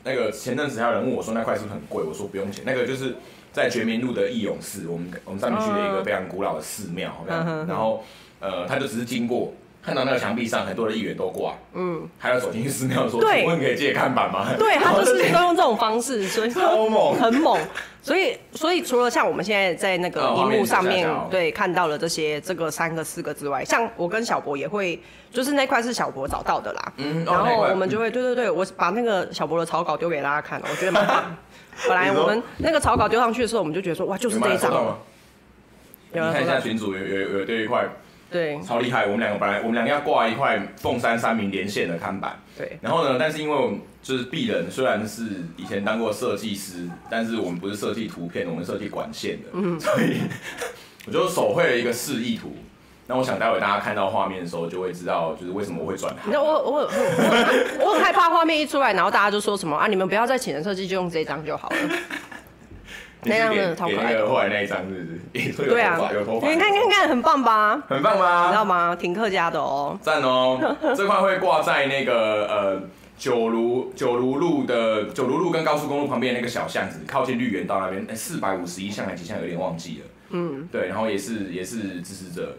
那个前阵子还有人问我说那块是不是很贵？我说不用钱。那个就是在觉民路的义勇寺，我们我们上面去了一个非常古老的寺庙，然后呃他就只是经过，看到那个墙壁上很多的议员都挂，嗯，还有走进去寺庙说，对请问可以借看板吗？对他就是 都用这种方式，所以 超猛很猛。所以，所以除了像我们现在在那个荧幕上面、哦、对看到了这些这个三个四个之外，像我跟小博也会，就是那块是小博找到的啦。嗯，然后我们就会、嗯、对对对，我把那个小博的草稿丢给大家看，我觉得蛮棒。本来我们那个草稿丢上去的时候，我们就觉得说哇，就是这一张。你看一下群主有有有这一块。对，超厉害！我们两个本来我们两个要挂一块凤山三民连线的看板，对。然后呢，但是因为我们就是鄙人，虽然是以前当过设计师，但是我们不是设计图片，我们设计管线的，嗯，所以 我就手绘了一个示意图。那我想待会大家看到画面的时候，就会知道就是为什么我会转行。你知道我我我我，我很害怕画面一出来，然后大家就说什么啊？你们不要再请人设计，就用这张就好了。那样的超可爱的，后来那一张是不是？对啊，有头发。你看看看，很棒吧？很棒吧？你知道吗？挺客家的哦。赞哦！这块会挂在那个呃九如九如路的九如路跟高速公路旁边那个小巷子，靠近绿园道那边。哎，四百五十一巷还几巷，有点忘记了。嗯，对，然后也是也是支持者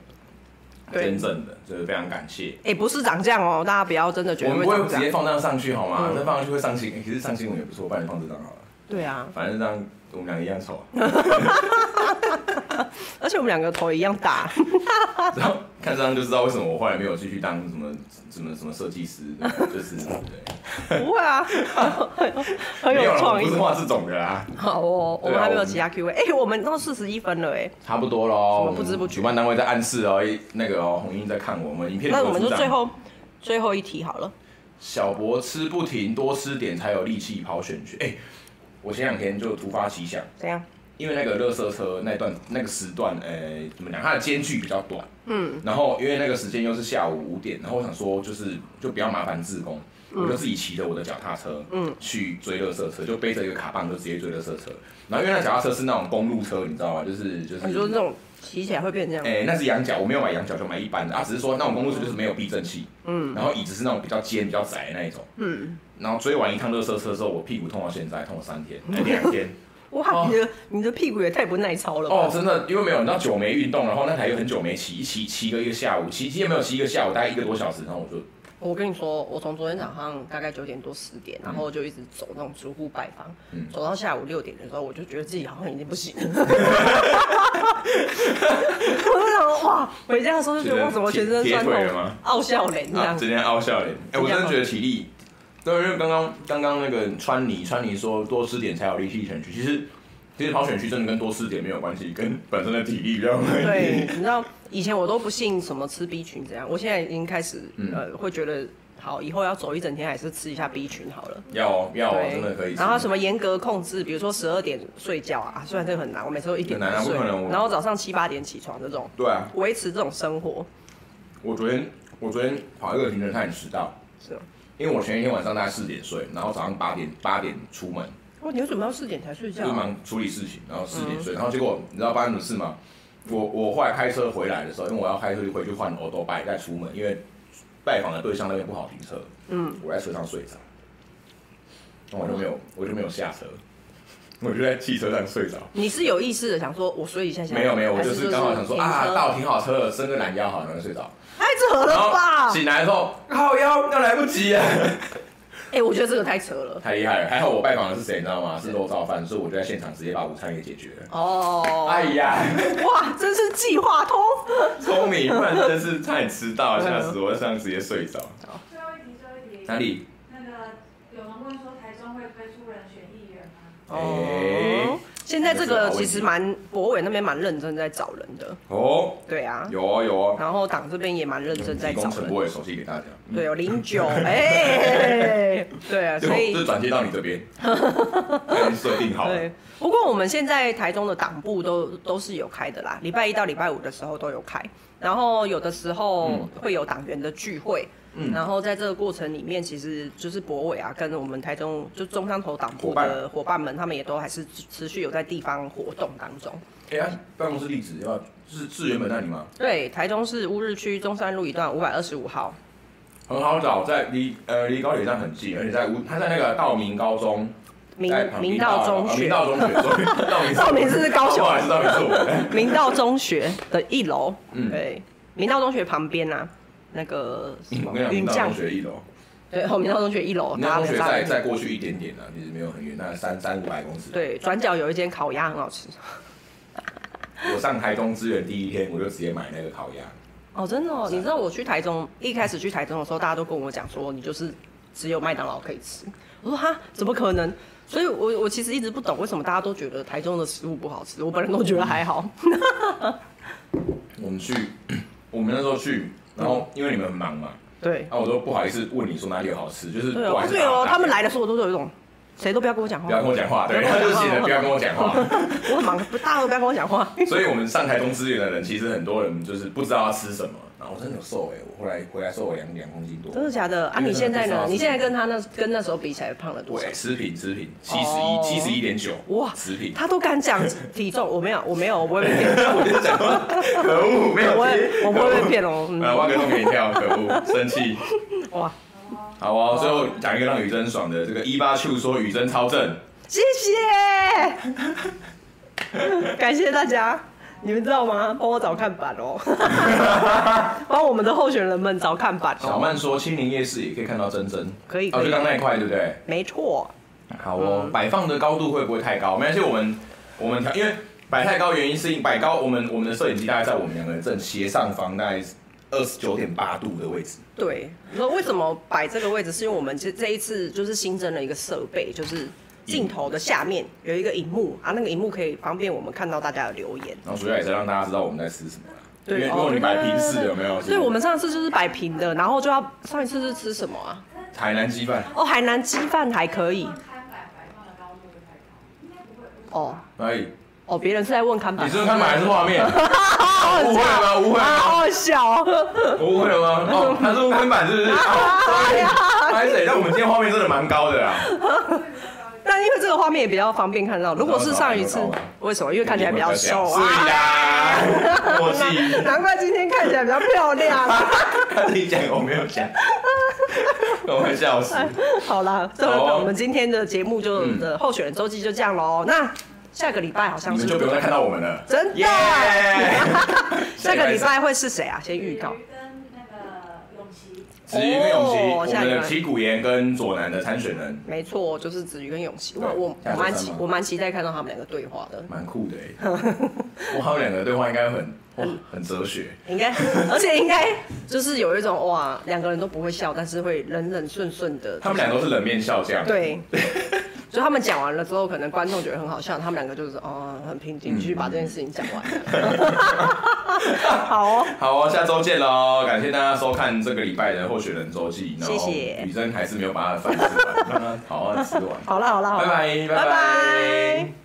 真正的，就是非常感谢。哎，不是涨价哦，大家不要真的觉得。我们不会直接放那上去好吗？那放上去会上新闻，其实上新闻也不错，不然你放这张好了。对啊，反正这样。我们两个一样丑，而且我们两个头一样大。然后看这张就知道为什么我后来没有继续当什么什么什么设计师，就是对。不会啊，很有创意。不是画这种的啦。好哦，我们还没有其他 Q&A。哎，我们都四十一分了哎，差不多喽。不知不觉，主办单位在暗示哦，那个哦，红英在看我们影片。那我们就最后最后一题好了。小博吃不停，多吃点才有力气跑选举。哎。我前两天就突发奇想，怎样？因为那个热色车那段那个时段，呃，怎么讲？它的间距比较短，嗯，然后因为那个时间又是下午五点，然后我想说就是就比较麻烦自工，嗯、我就自己骑着我的脚踏车，嗯，去追热色车，就背着一个卡棒就直接追热色车。然后因为那脚踏车是那种公路车，你知道吗？就是就是，你说那种骑起来会变这样？哎、欸，那是羊角，我没有买羊角，就买一般的啊，只是说那种公路车就是没有避震器，嗯，然后椅子是那种比较尖、比较窄的那一种，嗯。然后追完一趟热车车之后，我屁股痛到现在，痛了三天，哎，两天。哇，你的你的屁股也太不耐操了吧？哦，真的，因为没有，你知道久没运动，然后那台又很久没骑，骑骑个一个下午，骑骑也没有骑一个下午，大概一个多小时，然后我就。我跟你说，我从昨天早上大概九点多十点，然后就一直走那种逐户拜访，嗯、走到下午六点的时候，我就觉得自己好像已经不行了。我就想说，哇，回家的时候就觉得我怎么全身酸痛，傲笑脸这样，整天傲笑脸。哎，我真的觉得体力。对，因为刚刚刚刚那个川尼川尼说多吃点才有力气选区，其实其实跑选区真的跟多吃点没有关系，跟本身的体力比较有关系。对，你知道以前我都不信什么吃 B 群这样，我现在已经开始、嗯、呃会觉得好，以后要走一整天还是吃一下 B 群好了。要哦要哦，真的可以。然后什么严格控制，比如说十二点睡觉啊，虽然这个很难，我每次都一点睡，不可能。然后早上七八点起床这种，对啊，维持这种生活。我昨天我昨天跑一个行程，差点迟到。是。因为我前一天晚上大概四点睡，然后早上八点八点出门。哦，你为什么要四点才睡觉？就忙处理事情，然后四点睡，嗯、然后结果你知道发生什么事吗？我我后来开车回来的时候，因为我要开车回去换欧多拜再出门，因为拜访的对象那边不好停车。嗯。我在车上睡着，那我就没有我就没有下车，我就在汽车上睡着。你是有意识的想说我睡一下下？没有没有，我就是刚好想说啊，到停好车了，伸个懒腰好，然后睡着。太扯了吧！醒来的时候，靠腰，要来不及啊！哎、欸，我觉得这个太扯了，太厉害了。还好我拜访的是谁，你知道吗？是肉燥饭，所以我就在现场直接把午餐给解决了。哦，哎呀，哇，真是计划通，聪明，不然真的是差点迟到，吓死我，这样直接睡着。最后一题，最后一题。哪里？那个有人问说，台中会推出人选议员吗？哦。现在这个其实蛮博伟那边蛮认真在找人的。哦，对啊，有啊有啊，然后党这边也蛮认真在找人。陈博伟熟悉给大家，对，有零九，哎，对啊，所以就转接到你这边，设定好了。对，不过我们现在台中的党部都都是有开的啦，礼拜一到礼拜五的时候都有开，然后有的时候会有党员的聚会。嗯，然后在这个过程里面，其实就是博伟啊，跟我们台中就中山头党部的伙伴们，他们也都还是持续有在地方活动当中。哎呀，办公室地址要是是原本那里吗？对，台中市乌日区中山路一段五百二十五号。很好找，在离呃离高铁站很近，而且在乌，他在那个道明高中，明明道中学，明道中学，道明是高雄，还是道明是我？明道中学的一楼，嗯，对，明道中学旁边呐。那个什么明道中学一楼，对，后明道中学一楼，明道中学再再过去一点点啊，其实没有很远，那三三五百公尺。对，转角有一间烤鸭很好吃。我上台中支援第一天，我就直接买那个烤鸭。哦，真的哦，你知道我去台中一开始去台中的时候，大家都跟我讲说，你就是只有麦当劳可以吃。我说哈，怎么可能？所以我我其实一直不懂为什么大家都觉得台中的食物不好吃，我本人都觉得还好。我们去，我们那时候去，然后因为你们很忙嘛，对，啊，我都不好意思问你说哪里有好吃，就是对哦，不好意思对哦，打他们来的时候我都有一种，谁都不要跟我讲话，不要跟我讲话，对，他就写的不要跟我讲话。我很忙，大家都不要跟我讲话。所以我们上台中资源的人，其实很多人就是不知道要吃什么，然后我真的有瘦哎、我后来回来瘦了两两公斤多。真的假的啊？你现在呢？你现在跟他那跟那时候比起来胖了多少对，？持平持平，七十哦一七十一点九，哇持平。他都敢讲体重，我没有，我没有，我不会被骗，我就讲说，可恶，没有我我不会被骗哦。嗯啊，挖个洞给你跳，可恶，生气。哇，好哦，最后讲一个让雨珍爽的，这个一八 Q 说雨珍超正，谢谢，感谢大家。你们知道吗？帮我找看板哦，帮我们的候选人们找看板哦。小曼说青林夜市也可以看到珍珍，哦，可以可以就，刚那一块，对不对？没错。好哦，摆放的高度会不会太高？没关系，我们我们调，因为摆太高原因是因摆高，我们我们的摄影机大概在我们两个人正斜上方，大概二十九点八度的位置。对，你说为什么摆这个位置？是因为我们这这一次就是新增了一个设备，就是镜头的下面有一个荧幕啊，那个荧幕可以方便我们看到大家的留言。然后主要也是让大家知道我们在吃什么啦。对因为如果你摆平式的有没有？所以我们上次就是摆平的，然后就要上一次是吃什么啊？海南鸡饭，哦，海南鸡饭还可以。哦可以？哦，别人是在问看板。你是看板还是画面？好 误会了吗？误会了啊，吗？好好笑误会了吗？哦，他是用看板是不是？哎呀拍谁？但我们今天画面真的蛮高的啦。但因为这个画面也比较方便看到。如果是上一次，为什么？因为看起来比较瘦是啊。啦，默契。难怪今天看起来比较漂亮。他自己讲，我没有讲，我会笑死。好啦，这我们今天的节目就的候选人周记就这样喽。那下个礼拜好像是就不用再看到我们了。真的耶！下个礼拜会是谁啊？先预告。子瑜跟永琪，哦我们的旗鼓岩跟左南的参选人，没错，就是子瑜跟永琪。对我我我蛮期下周三吗我蛮期待看到他们两个对话的。蛮酷的哎。哇，他们两个对话应该很哇很哲学。应该，而且应该就是有一种哇，两个人都不会笑，但是会冷冷顺顺的。他们俩都是冷面笑匠。对，就他们讲完了之后，可能观众觉得很好笑，他们两个就是哦很平静，继续把这件事情讲完。好哦，好哦，下周见喽！感谢大家收看这个礼拜的候选人周记。谢谢雨珍还是没有把他的饭吃完，让 他好好吃完。好了好啦好啦，拜拜拜拜拜。